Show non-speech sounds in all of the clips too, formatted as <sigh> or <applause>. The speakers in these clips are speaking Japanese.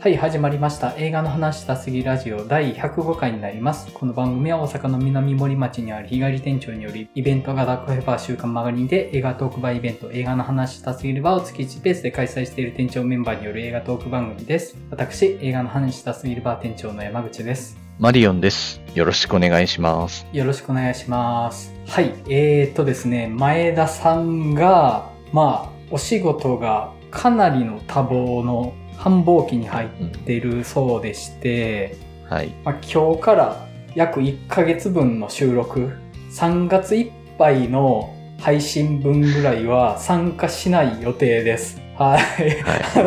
はい、始まりました。映画の話したすぎラジオ第105回になります。この番組は大阪の南森町にある日帰り店長により、イベントがダークフェバー週刊マガリンで映画トークバーイベント、映画の話したすぎる場を月1ペースで開催している店長メンバーによる映画トーク番組です。私、映画の話したすぎるバー店長の山口です。マリオンです。よろしくお願いします。よろしくお願いします。はい、えーとですね、前田さんが、まあ、お仕事がかなりの多忙の繁忙期に入ってるそうでして、はい。まあ、今日から約1ヶ月分の収録、3月いっぱいの配信分ぐらいは参加しない予定です。はい。あ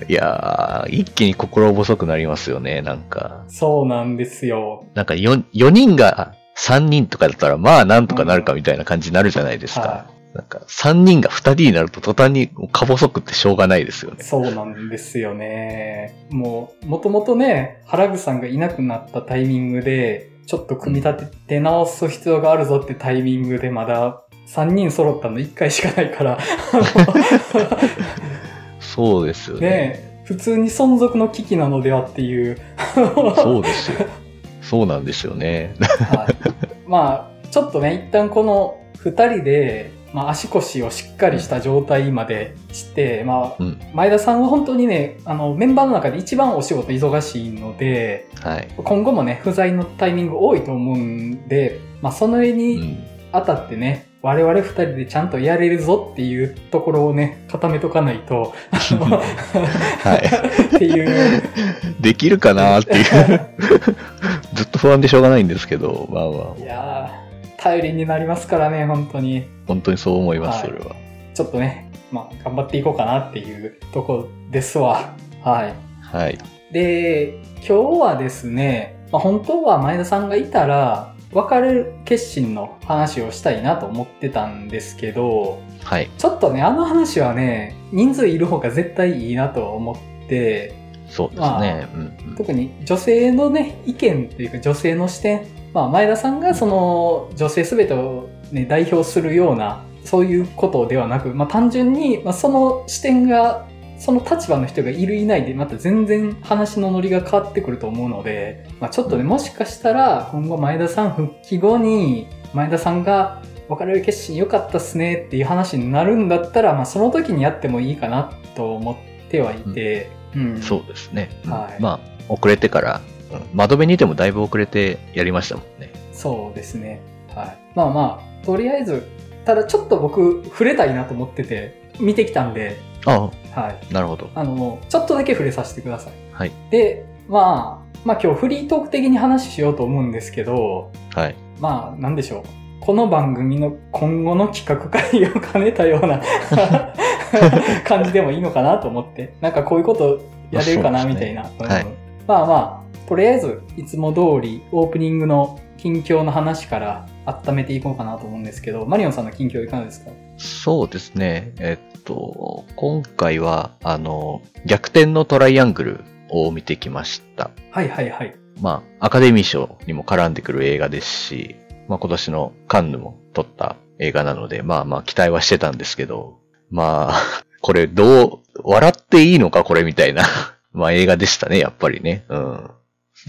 のいやー、一気に心細くなりますよね、なんか。そうなんですよ。なんか 4, 4人が3人とかだったら、まあなんとかなるかみたいな感じになるじゃないですか。はなんか3人が2人になると途端にか細くってしょうがないですよね。そうなんですよね。もう、もともとね、原口さんがいなくなったタイミングで、ちょっと組み立てて直す必要があるぞってタイミングでまだ3人揃ったの1回しかないから、そうですよね。ね普通に存続の危機なのではっていう。そうですよ。そうなんですよね。はい、まあ、ちょっとね、一旦この二人で、まあ、足腰をしっかりした状態までして、まあ、うん。前田さんは本当にね、あの、メンバーの中で一番お仕事忙しいので、はい。今後もね、不在のタイミング多いと思うんで、まあ、その絵うにん。あたってね、我々二人でちゃんとやれるぞっていうところをね、固めとかないと、はい。っていう。できるかなっていう。ずっと不安でしょうがないんですけど、まあまあい、やー、頼りになりますからね、本当に。本当にそう思います、はいそれは。ちょっとね、まあ、頑張っていこうかなっていうとこですわ。はい。はい。で、今日はですね、まあ、本当は前田さんがいたら、別れる決心の話をしたいなと思ってたんですけど、はい。ちょっとね、あの話はね、人数いる方が絶対いいなと思って、そうですね。うんうん特に女性のね、意見というか女性の視点、まあ前田さんがその女性すべてをね、代表するような、そういうことではなく、まあ単純に、まあその視点が、その立場の人がいるいないで、また全然話のノリが変わってくると思うので、まあちょっとね、もしかしたら今後前田さん復帰後に、前田さんが別れる決心良かったっすねっていう話になるんだったら、まあその時にやってもいいかなと思ってはいて、うん。そうですね。うんはいまあ、遅れてから、うん窓辺にいてもだいぶ遅れてやりましたもんね。そうですね。はい。まあまあ、とりあえず、ただちょっと僕、触れたいなと思ってて、見てきたんで、あはい。あ、なるほど。あの、ちょっとだけ触れさせてください。はい。で、まあ、まあ今日フリートーク的に話しようと思うんですけど、はい。まあ、なんでしょう。この番組の今後の企画会を兼ねたような <laughs> 感じでもいいのかなと思って、なんかこういうことやれるかなみたいな。うんはいまあまあ、とりあえず、いつも通りオープニングの近況の話から温めていこうかなと思うんですけど、マリオンさんの近況いかがですか？そうですね。えっと、今回は、あの、逆転のトライアングルを見てきました。はいはいはい。まあ、アカデミー賞にも絡んでくる映画ですし、まあ今年のカンヌも撮った映画なので、まあまあ期待はしてたんですけど、まあ、<laughs> これどう、笑っていいのかこれみたいな、<laughs> まあ映画でしたね、やっぱりね。うん。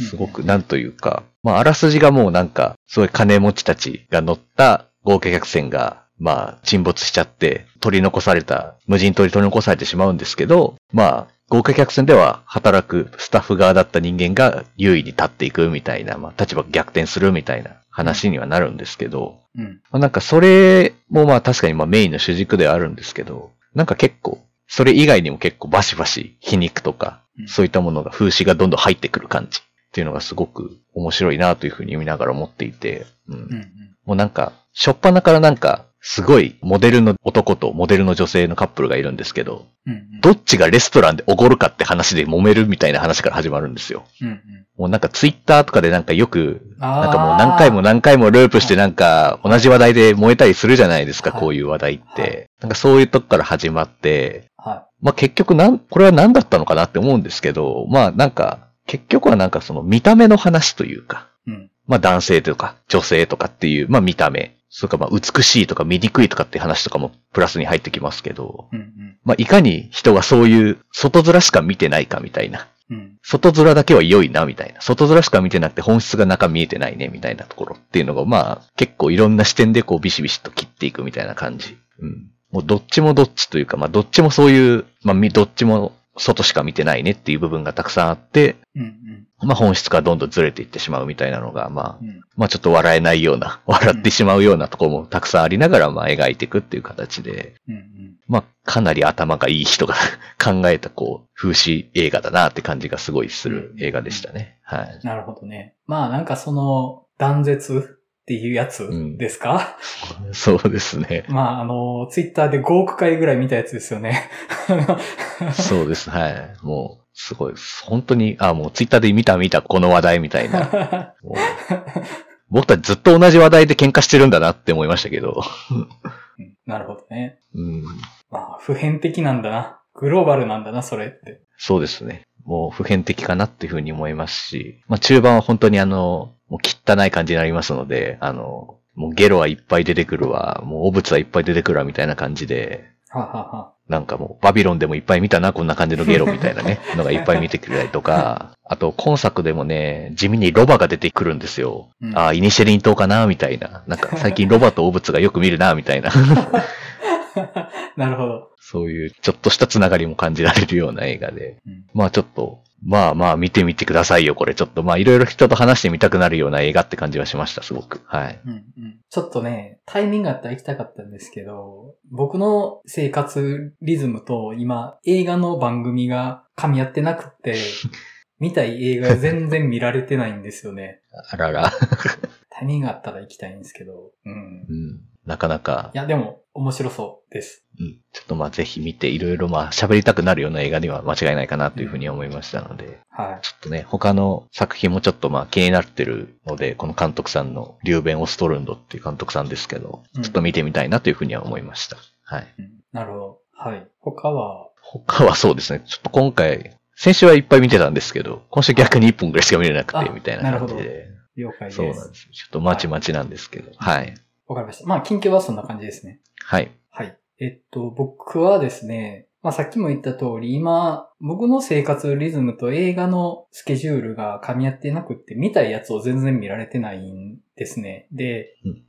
すごく、なんというか、まああらすじがもうなんか、すごい金持ちたちが乗った豪華客船が、まあ沈没しちゃって、取り残された、無人島に取り残されてしまうんですけど、まあ、豪華客船では働くスタッフ側だった人間が優位に立っていくみたいな、まあ立場が逆転するみたいな話にはなるんですけど、うん。まあなんかそれもまあ確かにまあメインの主軸ではあるんですけど、なんか結構、それ以外にも結構バシバシ皮肉とかう、ん。そういったものが風刺がどんどん入ってくる感じっていうのがすごく面白いなというふうに読みながら思っていて、うんうんうん。もうなんか、しょっぱなからなんか、すごいモデルの男とモデルの女性のカップルがいるんですけど、うんうん。どっちがレストランでおごるかって話で揉めるみたいな話から始まるんですよ。うんうん。もうなんかツイッターとかでなんかよく、なんかもう何回も何回もループしてなんか同じ話題で燃えたりするじゃないですか、はいこういう話題っはて。なんかそういうとこから始まって、はまあ結局なん、これは何だったのかなって思うんですけど、まあなんか、結局はなんかその見た目の話というか、い。うん。まあ男性とか女性とかっていう、まあ見た目。それかまあ美しいとか醜いとかって話とかもプラスに入ってきますけど、うんうん。まあいかに人がそういう外面しか見てないかみたいな。うん。外面だけは良いな、みたいな。外面しか見てなくて本質が中見えてないね、みたいなところっていうのが、まあ、結構いろんな視点でこうビシビシと切っていくみたいな感じ。うん。もうどっちもどっちというか、まあどっちもそういう、まあみどっちも外しか見てないねっていう部分がたくさんあって、うんうん。まあ本質がどんどんずれていってしまうみたいなのが、まあ、うん。まあちょっと笑えないような、笑ってしまうようなところもたくさんありながら、まあ描いていくっていう形で、うんうん。まあかなり頭がいい人が考えたこう、風刺映画だなって感じがすごいする映画でしたね。はい。なるほどね。まあなんかその断絶っていうやつですか、<laughs> そうですね。まああの、ツイッターで5億回ぐらい見たやつですよね。<laughs> そうです。はい。もう、すごい。本当に、あ、もうツイッターで見た見たこの話題みたいな。<laughs> 僕たちずっと同じ話題で喧嘩してるんだなって思いましたけど。うんなるほどね。うん。まあ普遍的なんだな。グローバルなんだな、それって。そうですね。もう普遍的かなっていうふうに思いますし、まあ中盤は本当にあの、もう汚い感じになりますので、あの、もうゲロはいっぱい出てくるわ、もう汚物はいっぱい出てくるわみたいな感じで、ははは。なんかもうバビロンでもいっぱい見たな、こんな感じのゲロみたいなね、<laughs> のがいっぱい見てくれたりとか、あと今作でもね、地味にロバが出てくるんですよ。うんああ、イニシェリン島かな、みたいな。なんか最近ロバと汚物がよく見るな、みたいな。<laughs> なるほど。そういうちょっとしたつながりも感じられるような映画で。うんまあちょっと、まあまあ見てみてくださいよ、これ。ちょっとまあいろいろ人と話してみたくなるような映画って感じはしました、すごく。はい。うんうんちょっとね、タイミングあったら行きたかったんですけど、僕の生活リズムと今映画の番組が噛み合ってなくって、<laughs> 見たい映画が全然見られてないんですよね。<laughs> あらら。タイミングあったら行きたいんですけど。うん。うん。なかなかい、や、でも面白そうです。うん。ちょっとまあぜひ見て、いろいろまあ喋りたくなるような映画には間違いないかなというふうに思いましたので、はちょっとね、他の作品もちょっとまあ気になってるので、この監督さんのリューベン・オストルンドっていう監督さんですけど、うんちょっと見てみたいなというふうには思いました。はい。い。うんなるほど。はい。他は、他はそうですね、ちょっと今回、先週はいっぱい見てたんですけど、今週逆に1本ぐらいしか見れなくてあ、みたいな感じなるで。了解です。そうなんです。ちょっとまちまちなんですけど。はい。わかりました。まあ、近況はそんな感じですね。はい。はい。えっと、僕はですね、まあさっきも言った通り、今、僕の生活リズムと映画のスケジュールが噛み合ってなくって、見たいやつを全然見られてないんですね。で、うん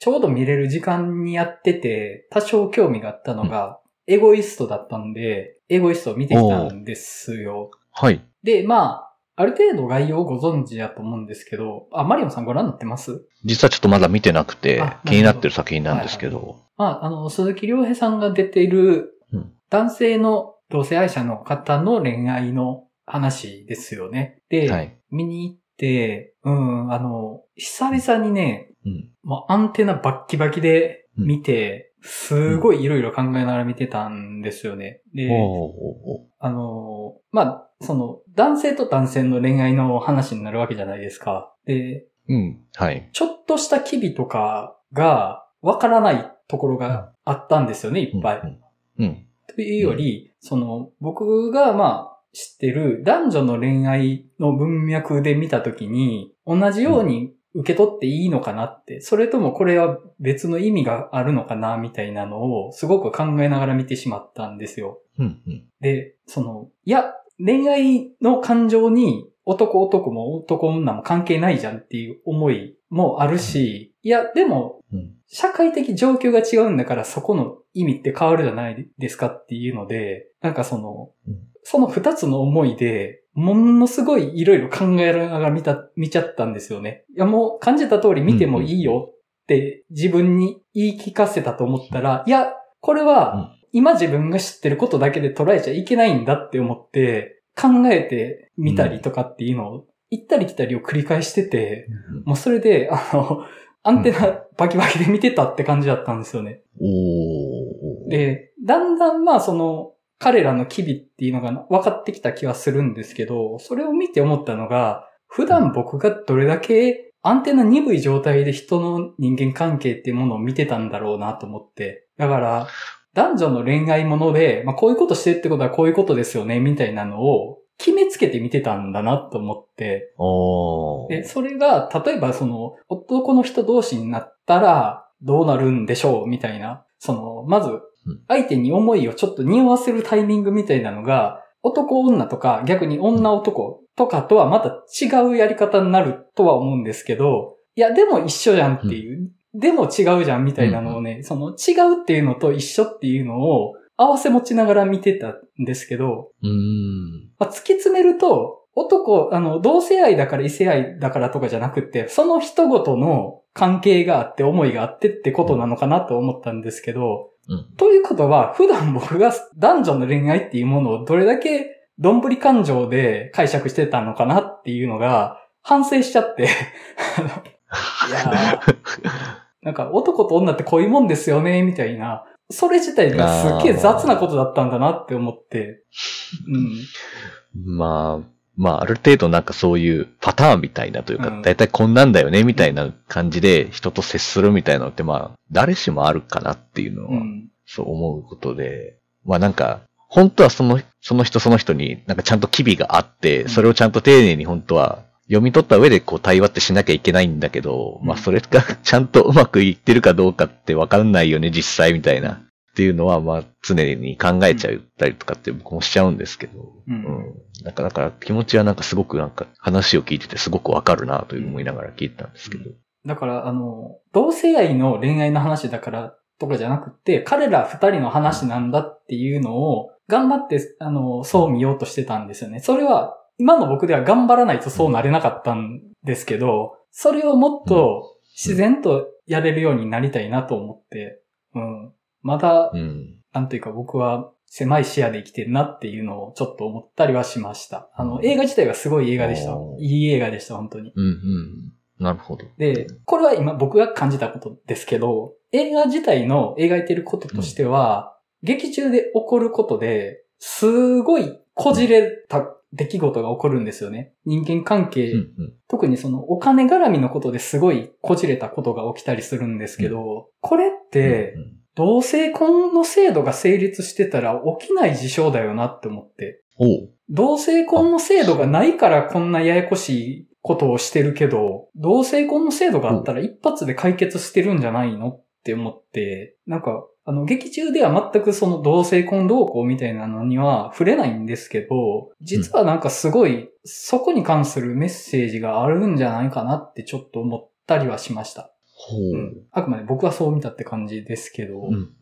ちょうど見れる時間にやってて、多少興味があったのが、エゴイストだったんで、エゴイストを見てきたんですよ。はい。で、まあ、ある程度概要をご存知だと思うんですけど、あ、マリオンさんご覧になってます？実はちょっとまだ見てなくて気になってる作品なんですけど。まあ、あの、鈴木亮平さんが出ているうん、男性の同性愛者の方の恋愛の話ですよね。で、はい。見に行って、うん、あの、久々にね、うん。もうアンテナバッキバキで見て、すごいいろいろ考えながら見てたんですよね。で、あの、まあ、その、男性と男性の恋愛の話になるわけじゃないですか。で、ーうん。はい。ちょっとした機微とかがわからないところがあったんですよね、いっぱい。うん。うん。というより、その、僕がまあ、知ってる男女の恋愛の文脈で見たときに、同じように受け取っていいのかなって、それともこれは別の意味があるのかな、みたいなのをすごく考えながら見てしまったんですよ。うん。うん。で、その、いや、恋愛の感情に男男も男女も関係ないじゃんっていう思いもあるし、いや、でも、うん。社会的状況が違うんだからそこの意味って変わるじゃないですかっていうので、なんかその、うんその二つの思いで、ものすごいいろいろ考えながら見た、見ちゃったんですよね。いやもう感じた通り見てもいいよって自分に言い聞かせたと思ったら、いや、これは今自分が知ってることだけで捉えちゃいけないんだって思って、考えてみたりとかっていうのを、行ったり来たりを繰り返してて、もうそれで、あの、アンテナバキバキで見てたって感じだったんですよね。おー。で、だんだんまあその、彼らの機微っていうのが分かってきた気はするんですけど、それを見て思ったのが、普段僕がどれだけアンテナ鈍い状態で人の人間関係っていうものを見てたんだろうなと思って。だから、男女の恋愛もので、まあこういうことしてるってことはこういうことですよね、みたいなのを決めつけて見てたんだなと思って。で、それが、例えばその、男の人同士になったら、どうなるんでしょう？みたいな、その、まずうん、相手に思いをちょっと匂わせるタイミングみたいなのが、男女とか逆に女男とかとはまた違うやり方になるとは思うんですけど、いや、でも一緒じゃんっていう、でも違うじゃんみたいなのをね、その違うっていうのと一緒っていうのを合わせ持ちながら見てたんですけど、うーん。まあ、突き詰めると、男、あの、同性愛だから異性愛だからとかじゃなくって、その人ごとの関係があって思いがあってってことなのかなと思ったんですけど、うん。ということは、普段僕が男女の恋愛っていうものをどれだけどんぶり感情で解釈してたのかなっていうのが反省しちゃって、いやー。<laughs> なんか男と女ってこういうもんですよね、みたいな、それ自体がすっげえ雑なことだったんだなって思って、うん。まあ、まあ、ある程度なんかそういうパターンみたいなというか、うん。だいたいこんなんだよね、みたいな感じで人と接するみたいなのって、まあ、誰しもあるかなっていうのは、うん。そう思うことで、まあなんか、本当はその、その人その人になんかちゃんと機微があって、うん。それをちゃんと丁寧に本当は読み取った上でこう対話ってしなきゃいけないんだけど、うんまあそれが <laughs> ちゃんとうまくいってるかどうかってわかんないよね、実際みたいな。っていうのは、まあ常に考えちゃったりとかって僕もしちゃうんですけど、うんなんかだから気持ちはなんかすごくなんか話を聞いててすごくわかるなという思いながら聞いてたんですけど。だから、あの、同性愛の恋愛の話だからとかじゃなくって、彼ら二人の話なんだっていうのを、頑張って、あの、そう見ようとしてたんですよね。それは、今の僕では頑張らないとそうなれなかったんですけど、それをもっと自然とやれるようになりたいなと思って、うん。まだう、ん。なんというか僕は狭い視野で生きてるなっていうのをちょっと思ったりはしました。あの、映画自体はすごい映画でしたいい映画でした、本当に。うん、うん。なるほど。で、これは今僕が感じたことですけど、映画自体の描いてることとしては、劇中で起こることで、すごいこじれた出来事が起こるんですよね。人間関係、うん、うん。特にそのお金絡みのことですごいこじれたことが起きたりするんですけど、これってうん、うん同性婚の制度が成立してたら起きない事象だよなって思って。同性婚の制度がないからこんなややこしいことをしてるけど、同性婚の制度があったら一発で解決してるんじゃないのって思って、なんか、あの、劇中では全くその同性婚動向みたいなのには触れないんですけど、実はなんかすごい、そこに関するメッセージがあるんじゃないかなってちょっと思ったりはしました。ほう。。うんあくまで僕はそう見たって感じですけど、うん、うん、うん。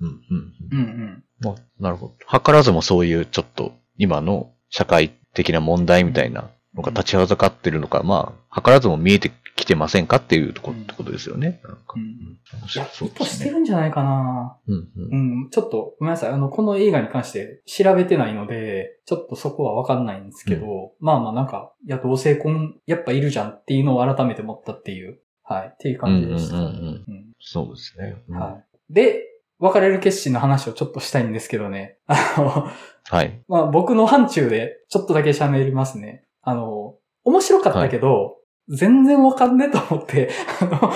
うんうん。まあ、なるほど。図らずもそういうちょっと今の社会的な問題みたいなのが立ちはだかってるのか、まあ、図らずも見えてきてませんかっていうとこうんってことですよね。なんかうんそうですね。してるんじゃないかなうん、ううん。ん、ちょっとごめんなさい。あの、この映画に関して調べてないので、ちょっとそこはわかんないんですけど、まあまあなんか、いや、同性婚やっぱいるじゃんっていうのを改めて思ったっていう、はい、っていう感じでした。うんうんうんうんそうですね。うんはい。で、別れる決心の話をちょっとしたいんですけどね。<laughs> あの、はい。まあ僕の範疇でちょっとだけ喋りますね。あの、面白かったけど、全然わかんねえと思って、あの、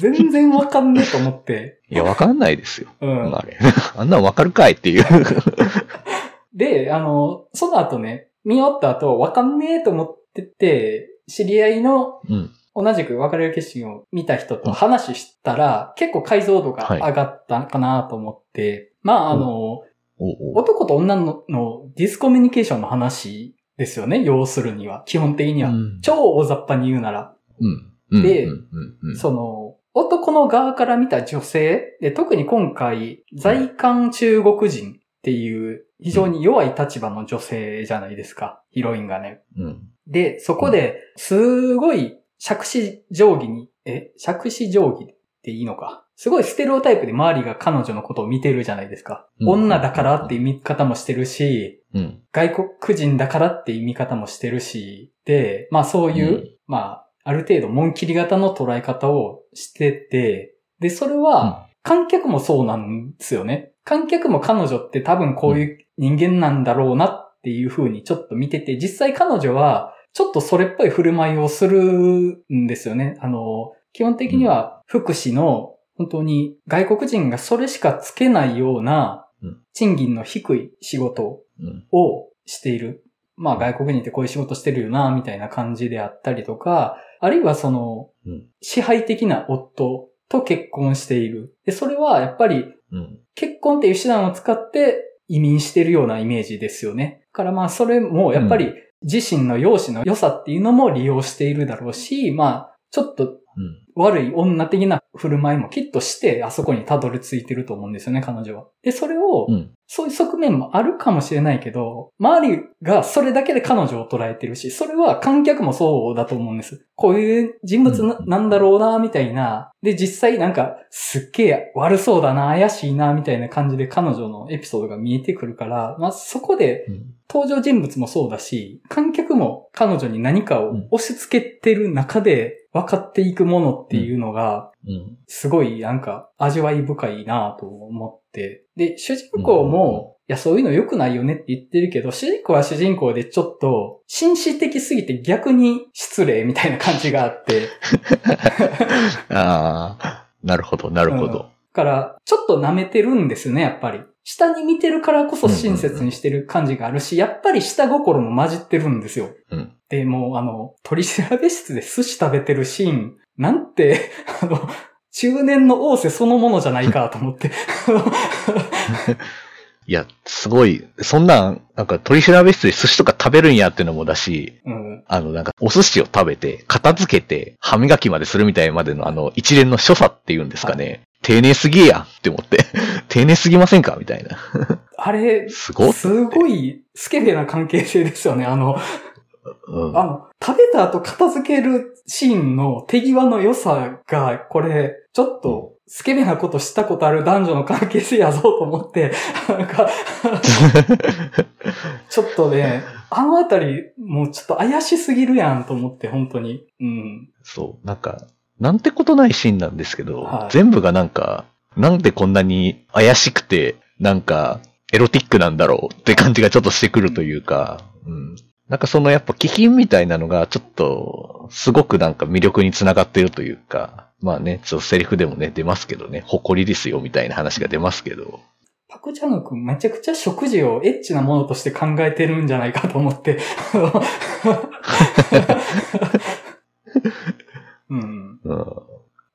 全然わかんねえと思って、いや、わかんないですよ。うん。あれ。あんなんわかるかいっていう。で、あの、その後ね、見終わった後、わかんねえと思ってて、知り合いのうん。同じく別れる決心を見た人と話したら、結構解像度が上がったかなと思って、まあ、あの、おうおう男と女ののディスコミュニケーションの話ですよね、要するには。基本的には。うん超大雑把に言うなら。うん。うんでその、男の側から見た女性、で特に今回、在韓中国人っていう非常に弱い立場の女性じゃないですか、ヒロインがね。うん。で、そこで、すごい、杓子定規に、え、杓子定規っていいのか。すごいステレオタイプで周りが彼女のことを見てるじゃないですか。うん女だからっていう見方もしてるし、うん。外国人だからっていう見方もしてるし、で、まあそういう、うんまあ、ある程度、紋切り型の捉え方をしてて、で、それは、観客もそうなんですよね。観客も彼女って多分こういう人間なんだろうなっていう風にちょっと見てて、実際彼女は、ちょっとそれっぽい振る舞いをするんですよね。あの、基本的には福祉の本当に外国人がそれしかつけないようなうん賃金の低い仕事うん。をしている。まあ外国人ってこういう仕事してるよな、みたいな感じであったりとか、あるいはその、うん支配的な夫と結婚している。で、それはやっぱりうん。結婚っていう手段を使って移民してるようなイメージですよね。だからまあそれもやっぱり自身の容姿の良さっていうのも利用しているだろうし、まあちょっとうん。悪い女的な振る舞いもきっとしてあそこにたどり着いてると思うんですよね、彼女は。で、それをうん。そういう側面もあるかもしれないけど、周りがそれだけで彼女を捉えてるし、それは観客もそうだと思うんです。こういう人物なうんだろうな、みたいな。で、実際なんか、すっげえ悪そうだな、怪しいな、みたいな感じで彼女のエピソードが見えてくるから、まあそこでうん。登場人物もそうだし、観客も彼女に何かを押し付けてる中で分かっていくものっていうのが、うん。すごいなんか味わい深いなと思って。で、主人公も、いや、そういうの良くないよねって言ってるけど、主人公は主人公でちょっと、紳士的すぎて逆に失礼みたいな感じがあって、<laughs> ああ、なるほど、なるほど。だから、ちょっと舐めてるんですね、やっぱり。下に見てるからこそ親切にしてる感じがあるし、やっぱり下心も混じってるんですよ。うん。で、もうあの、取り調べ室で寿司食べてるシーン、なんて、<laughs> あの、中年の王政そのものじゃないかと思って。<laughs> いや、すごい、そんなん、なんか取り調べ室で寿司とか食べるんやってのもだし、うん。あの、なんか、お寿司を食べて、片付けて、歯磨きまでするみたいまでの、あの、一連の所作っていうんですかね。丁寧すぎやんって思って。<laughs> 丁寧すぎませんかみたいな。あれ、すごっすごいスケベな関係性ですよね。あの、うん。あの、食べた後片付けるシーンの手際の良さが、これ、ちょっと、スケベなことしたことある男女の関係性やぞと思って、<laughs> なんか、ちょっとね、<laughs> あのあたり、もうちょっと怪しすぎるやんと思って、本当に。うん。そう、なんか、なんてことないシーンなんですけど、はい全部がなんか、なんでこんなに怪しくて、なんか、エロティックなんだろうって感じがちょっとしてくるというか、うん。なんかそのやっぱ気品みたいなのがちょっと、すごくなんか魅力につながってるというか、まあね、ちょっとセリフでもね、出ますけどね、誇りですよみたいな話が出ますけど、パクチャング君めちゃくちゃ食事をエッチなものとして考えてるんじゃないかと思って。うん。うん。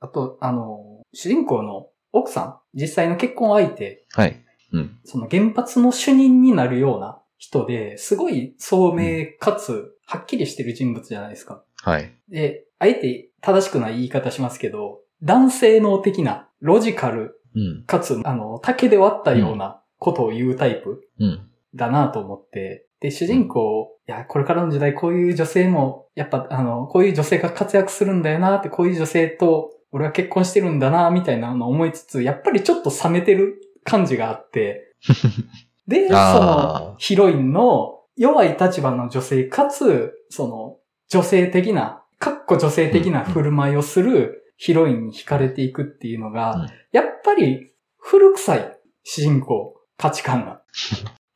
あと、あの、主人公の奥さん、実際の結婚相手、はい。うん。その原発の主任になるような人で、すごい聡明かつ、はっきりしてる人物じゃないですか。はい。で、あえて正しくない言い方しますけど、男性能的な、ロジカル、うん。かつ、あの、竹で割ったようなことを言うタイプうん。だなと思って、で、主人公、いや、これからの時代こういう女性も、やっぱ、あの、こういう女性が活躍するんだよなって、こういう女性と、俺は結婚してるんだな、みたいなのを思いつつ、やっぱりちょっと冷めてる感じがあって、<laughs> で、その、ヒロインの弱い立場の女性かつ、その、女性的な、かっこ女性的な振る舞いをするヒロインに惹かれていくっていうのが、うんやっぱり古臭い主人公、価値観が。<laughs> っ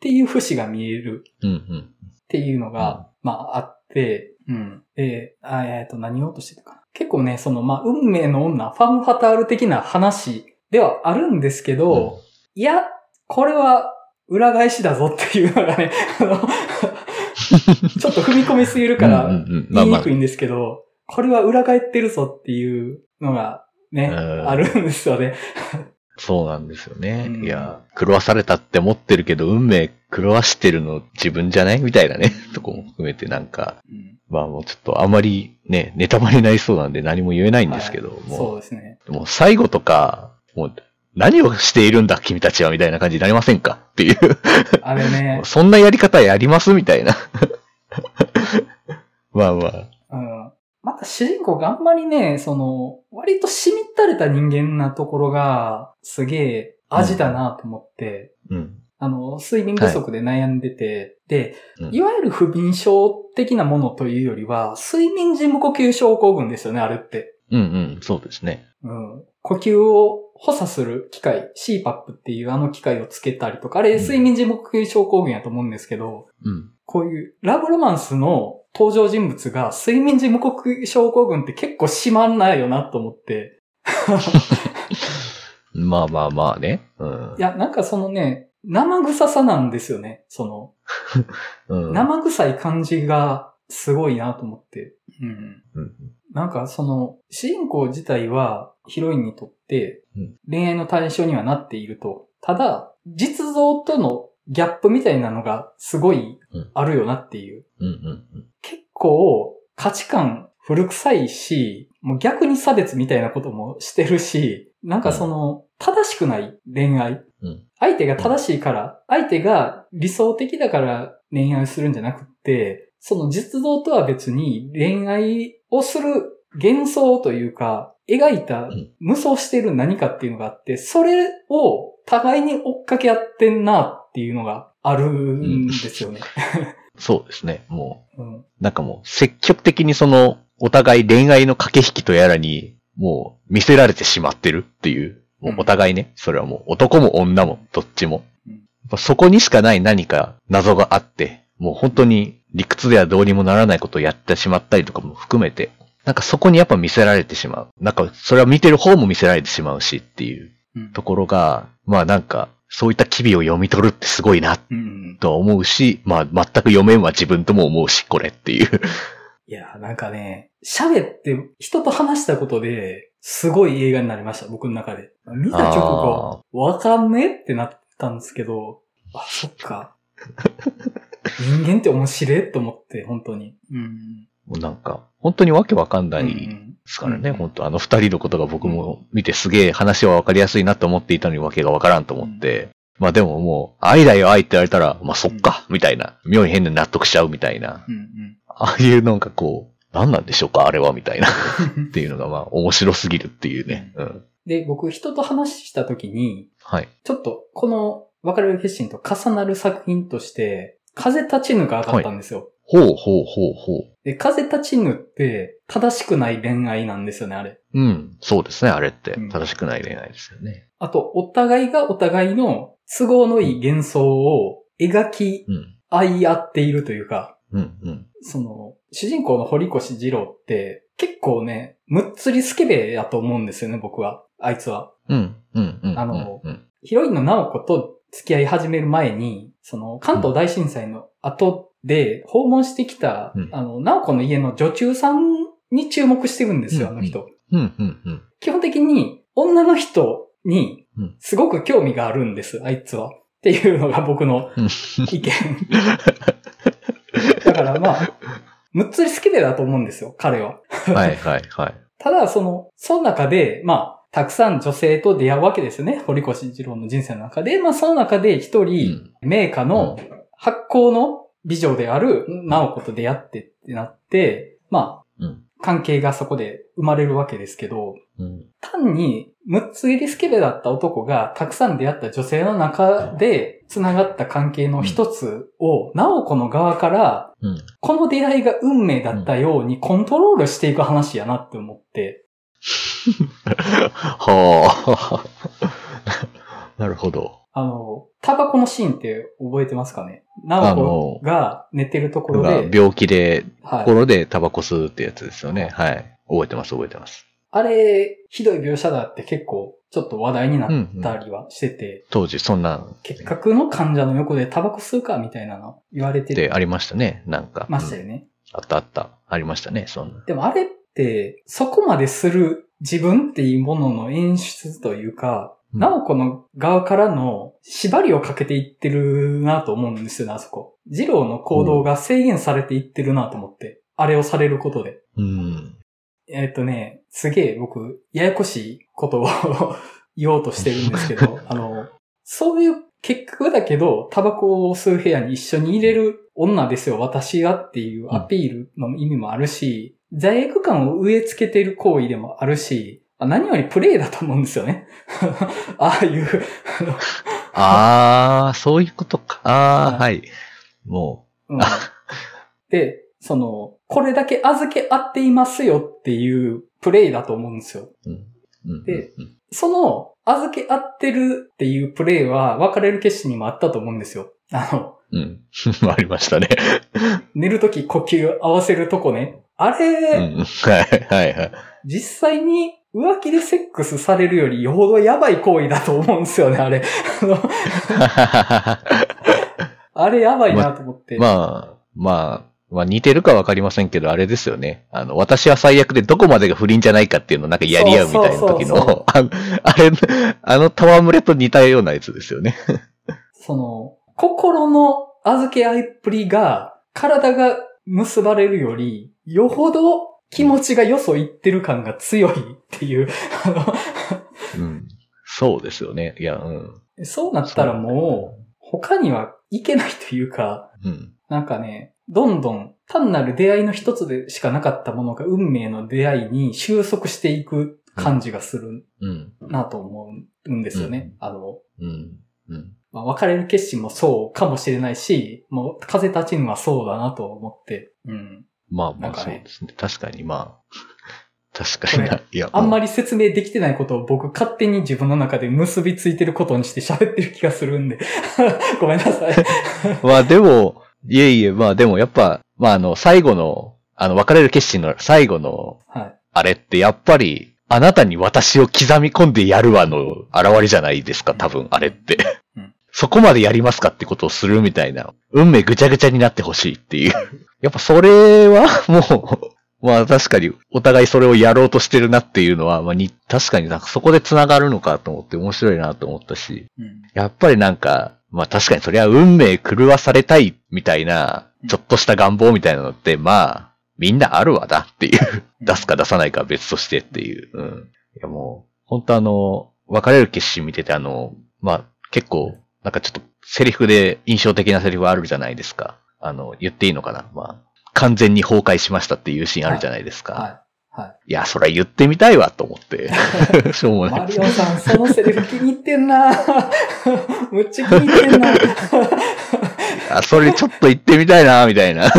ていう節が見えるうん。うん。っていうのが、まああって、うん。で、あえっ、と、何言おうとしてたかな。結構ね、その、まあ、運命の女、ファンファタール的な話ではあるんですけど、いや、これは裏返しだぞっていうのがね、あの <laughs> ちょっと踏み込みすぎるから言いにくいんですけど、これは裏返ってるぞっていうのがね、うん。あるんですよね。そうなんですよね。うん。いや、狂わされたって思ってるけど、運命狂わしてるの自分じゃないみたいなね、<laughs> とこも含めてなんか、うん。まあもうちょっとあまりね、ネタバレになりそうなんで何も言えないんですけど、はい。もそうですね。う、もう最後とか、もう、何をしているんだ君たちはみたいな感じになりませんかっていう。あれね、<laughs> そんなやり方やりますみたいな。<laughs> まあまあ。うん。また主人公があんまりね、その、割としみったれた人間なところが、すげえ味だなと思って、うん。あの、睡眠不足で悩んでて、で、うんいわゆる不眠症的なものというよりは、睡眠時無呼吸症候群ですよね、あれって。うんうん、そうですね。うん。呼吸を補佐する機械、CPAP っていうあの機械をつけたりとか、あれうん睡眠時無呼吸症候群やと思うんですけど、うん。こういうラブロマンスの登場人物が睡眠時無呼吸症候群って結構しまんないよなと思って。<laughs> まあまあまあね。うん。いや、なんかそのね、生臭さなんですよね。その、<laughs> うん、生臭い感じがすごいなと思って。うん。うん。なんかその、主人公自体は、ヒロインにとってうん恋愛の対象にはなっていると。ただ、実像とのギャップみたいなのがすごいうんあるよなっていう。結構価値観古臭いし、もう逆に差別みたいなこともしてるし、なんかその、正しくない恋愛。うん相手が正しいから、相手が理想的だから恋愛をするんじゃなくって、その実像とは別に恋愛をする幻想というか、描いたん無双してる何かっていうのがあって、それを互いに追っかけ合ってんなっていうのがあるんですよね。<laughs> そうですね。もうんう、なんかもう、積極的にその、お互い恋愛の駆け引きとやらに、もう、見せられてしまってるっていう。もうお互いね、それはもう男も女もどっちも。そこにしかない何か謎があって、もう本当に理屈ではどうにもならないことをやってしまったりとかも含めて、なんかそこにやっぱ見せられてしまう。なんかそれは見てる方も見せられてしまうしっていううんところが、まあなんか、そういった機微を読み取るってすごいなうんとは思うし、まあ全く読めんは自分とも思うし、これっていう。いや、なんかね、喋って人と話したことで、すごい映画になりました、僕の中で。見た直後、わかんねってなったんですけど、あ、そっか。<laughs> 人間って面白いと思って、本当に。うん。もうなんか、本当にわけわかんないでうん。すからね、うん本当あの二人のことが僕も見てすげえ話はわかりやすいなと思っていたのにわけがわからんと思って、まあでももう、愛だよ愛って言われたら、まあそっか、みたいな、妙に変で納得しちゃうみたいな、うんうん。ああいうなんかこう、何なんでしょうか、あれは、みたいな、<laughs> っていうのがまあ面白すぎるっていうね。うん。で、僕人と話した時に、はい。ちょっとこの別れる決心と重なる作品として、風立ちぬが上がったんですよ。ほうほうほうほう。で、風立ちぬって正しくない恋愛なんですよね、あれ。うん、そうですね、あれってうん。正しくない恋愛ですよね。あと、お互いがお互いの都合のいい幻想を描きうん。合い合っているというか、うん、うん。その、主人公の堀越二郎って結構ね、むっつりスケベやと思うんですよね、僕は。あいつは。うん、うん、うん。あのうん、ヒロインの直子と付き合い始める前に、その、関東大震災の後で訪問してきた、うんあの、直子の家の女中さんに注目してるんですよ、うんあの人。基本的に女の人にうんすごく興味があるんです、あいつは。っていうのが僕のうん意見。だからまあ、むっつりスケベだと思うんですよ、彼は。はい、はい、はい。<laughs> ただ、その、その中で、まあ、たくさん女性と出会うわけですよね。堀越二郎の人生の中で。まあ、その中で一う人、ん。名家の発行の美女である直子と出会ってってなって、まうん。あ、関係がそこで生まれるわけですけど、うん。単に、むっつりスケベだった男がたくさん出会った女性の中で繋がった関係の一つを、直子の側から、うん。この出会いが運命だったようにコントロールしていく話やなって思って、<laughs> はあ。<laughs> なるほど。あの、タバコのシーンって覚えてますかね？直子が寝てるところがで、病気で、はい。心でタバコ吸うってやつですよね。はい。覚えてます、覚えてます。あれ、ひどい描写だって結構ちょっと話題になったりはしてて、当時そんな、結核の患者の横でタバコ吸うかみたいなの言われてってありましたね、なんか。うんましたよね。あったあった。ありましたね、そんな。でもあれって、そこまでする自分っていうものの演出というか、うん直子の側からの縛りをかけていってるなと思うんですよね、あそこ。二郎の行動が制限されていってるなと思って。あれをされることで。うん。えっ、とね、すげえ僕、ややこしいことを <laughs> 言おうとしてるんですけど、<laughs> あの、そういう結果だけど、タバコを吸う部屋に一緒に入れる女ですよ、私はっていうアピールの意味もあるし、罪悪感を植え付けてる行為でもあるし、あ何よりプレイだと思うんですよね。<laughs> ああいう、あのあー、そういうことか。あー、ははい。もうんで、その、これだけ預け合っていますよっていうプレイだと思うんですよ。う、うん。うん。でうん、その、預け合ってるっていうプレイは別れる決心にもあったと思うんですよ。あの、うん。<laughs> ありましたね。寝るとき呼吸合わせるとこね。あうれ、ん。はい、はい、はい。実際に浮気でセックスされるよりよほどやばい行為だと思うんですよね、あれ。<laughs> あれやばいなと思って。まあ、まあ、まあ似てるかわかりませんけど、あれですよね。あの、私は最悪でどこまでが不倫じゃないかっていうのをなんかやり合うみたいな時の、あ <laughs> あれ、あの戯れと似たようなやつですよね。その、心の預け合いっぷりが、体が結ばれるより、よほど気持ちがよそ行ってる感が強いっていう、あうん。そうですよね。いや、うん。の、そうなったらもう、他にはいけないというか、うん。なんかね、どんどん単なる出会いの一つでしかなかったものが運命の出会いに収束していく感じがするうん。なと思うんですよね。あの、うん。うん。まあ、別れる決心もそうかもしれないし、もう風立ちぬはそうだなと思って、うん。まあまあそうですね。確かにまあ。<laughs> 確かにな。いや、あんまり。り説明できてないことを僕勝手に自分の中で結びついてることにして喋ってる気がするんで。<laughs> ごめんなさい。<laughs> まあでも、いえいえ、まあでもやっぱ、まああの、最後の、あの、別れる決心の最後の、はい。あれってやっぱり、あなたに私を刻み込んでやるわの現れじゃないですか、多分、あれって。うんそこまでやりますかってことをするみたいな。運命ぐちゃぐちゃになってほしいっていう。<laughs> やっぱそれはもう、<laughs> まあ確かにお互いそれをやろうとしてるなっていうのは、まあに、確かになんかそこで繋がるのかと思って面白いなと思ったし。うん。やっぱりなんか、まあ確かにそれは運命狂わされたいみたいな、ちょっとした願望みたいなのって、まあ、みんなあるわなっていう。出すか出さないかは別としてっていう。うん。いやもう、本当あの、別れる決心見ててあの、まあ結構、なんかちょっとセリフで印象的なセリフあるじゃないですか。あの、言っていいのかなまあ、完全に崩壊しましたっていうシーンあるじゃないですか。はい。はい。い、や、それ言ってみたいわと思って。<laughs> しょうもないマ。リオンさん、そのセリフ気に入ってんな <laughs> むっちゃ気に入ってんな <laughs> あ、それちょっと行ってみたいな、みたいな。っ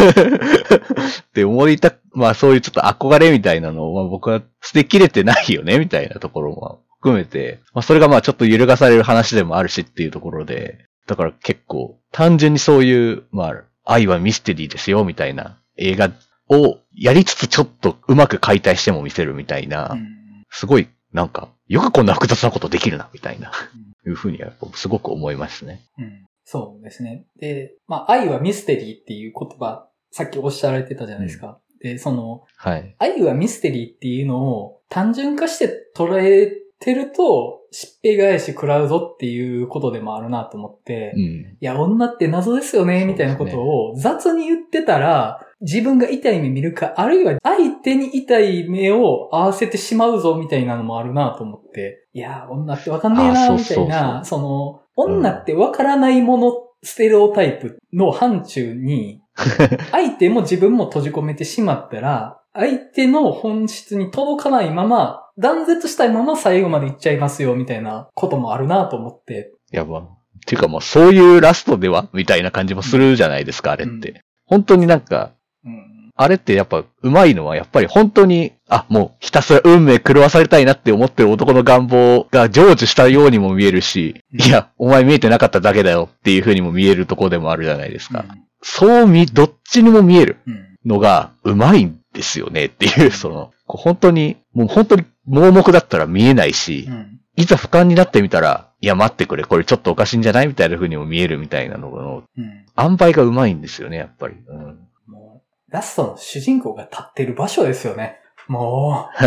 て思いた、まあそういうちょっと憧れみたいなのを、まあ僕は捨てきれてないよね、みたいなところも含めて、まあそれがまあちょっと揺るがされる話でもあるしっていうところで、だから結構単純にそういう、まあ愛はミステリーですよ、みたいな映画をやりつつちょっとうまく解体しても見せるみたいな、うんすごいなんか、よくこんな複雑なことできるな、みたいな、<laughs> いうふうにはすごく思いますね。うんそうですね。で、まあ、愛はミステリーっていう言葉、さっきおっしゃられてたじゃないですか。で、その、はい。愛はミステリーっていうのを単純化して捉えてると、しっぺ返し食らうぞっていうことでもあるなと思って、いうん。や、女って謎ですよね、みたいなことを雑に言ってたら、自分が痛い目見るか、あるいは相手に痛い目を合わせてしまうぞ、みたいなのもあるなと思って、いや、女ってわかんねえな、みたいな、その、女ってわからないもの、ステレオタイプの範疇に、<laughs> 相手も自分も閉じ込めてしまったら、相手の本質に届かないまま、断絶したいまま最後まで行っちゃいますよ、みたいなこともあるなと思って。いや、まあ、っていうかもうそういうラストではみたいな感じもするじゃないですか、あれって。う本当になんか、うん。あれってやっぱ上手いのはやっぱり本当に、あ、もうひたすら運命狂わされたいなって思ってる男の願望が成就したようにも見えるし、うんいや、お前見えてなかっただけだよっていう風にも見えるとこでもあるじゃないですか。うんそう見、どっちにも見えるうん。のが上手いんですよねっていう、その、本当に、もう本当に盲目だったら見えないし、うん。いざ俯瞰になってみたら、いや待ってくれ、これちょっとおかしいんじゃないみたいな風にも見えるみたいなのの、うん。塩梅がうまいんですよね、やっぱり。うん。もう、ラストの主人公が立ってる場所ですよね。もう、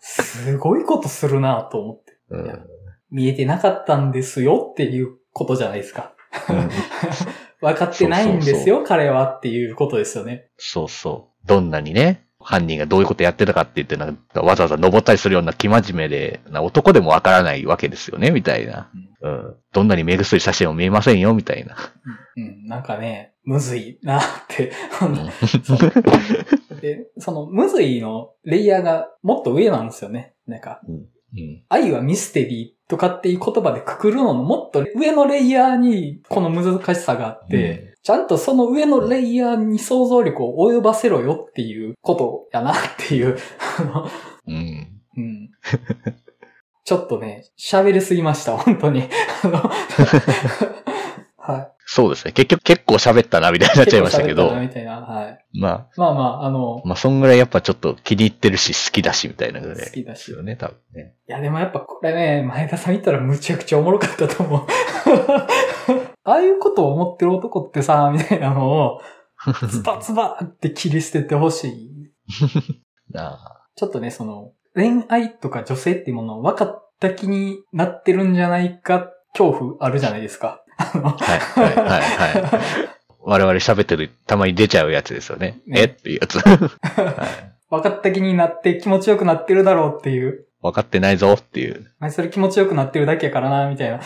すごいことするなと思って。うん見えてなかったんですよっていうことじゃないですか。<laughs> 分かってないんですよ、彼はっていうことですよね。そうそう。どんなにね、犯人がどういうことやってたかって言って、なんかわざわざ登ったりするような生真面目で、な男でもわからないわけですよね、みたいな。うん。どんなに目薬さしても見えませんよ、みたいな。うん、なんかね、むずいなって。で、そのむずいのレイヤーがもっと上なんですよね。なんか、うん愛はミステリーとかっていう言葉でくくるののもっと上のレイヤーにこの難しさがあって、ちゃんとその上のレイヤーに想像力を及ばせろよっていうことやなっていう。うん。うんちょっとね、喋りすぎました、本当に。はい。そうですね。結局結構喋ったな、みたいになっちゃいましたけど結構喋ったな。みたいな。はい。ままあまあ、あのあ、、まあ、そんぐらいやっぱちょっと気に入ってるし、好きだし、みたいなぐらい。好きだしよね、多分ね。いやでもやっぱこれね、前田さん言ったらむちゃくちゃおもろかったと思う。<laughs> ああいうことを思ってる男ってさ、みたいなのを、<laughs> ズバズバって切り捨ててほしい。<laughs> なあ。ちょっとね、その、恋愛とか女性っていうものを分かった気になってるんじゃないか、恐怖あるじゃないですか。はい、はい、はい、はい。我々喋ってる、たまに出ちゃうやつですよね。ねえ？っていうやつ。<laughs> はい分かった気になって気持ちよくなってるだろうっていう。分かってないぞっていう。お前それ気持ちよくなってるだけやからな、みたいな。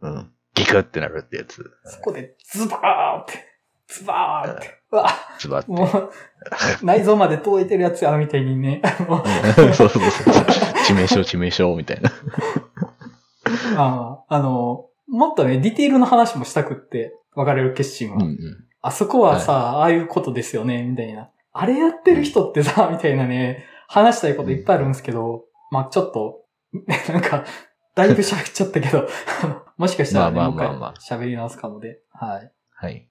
うん。うん。ギクってなるってやつ。そこでズバーって、ズバーって、うわ、つばって。もう、内臓まで届いてるやつや、みたいにね。そうそうそう。致命傷、致命傷みたいな。<laughs> ああの、もっとね、ディテールの話もしたくって、別れる決心は。うんうん。あそこはさ、ああいうことですよね、みたいな。あれやってる人ってさ、みたいなね、話したいこといっぱいあるんですけど、まあちょっと、<laughs> なんか、だいぶ喋っちゃったけど、<laughs> もしかしたらね、まあもう一回喋り直すかもで。はい。はい。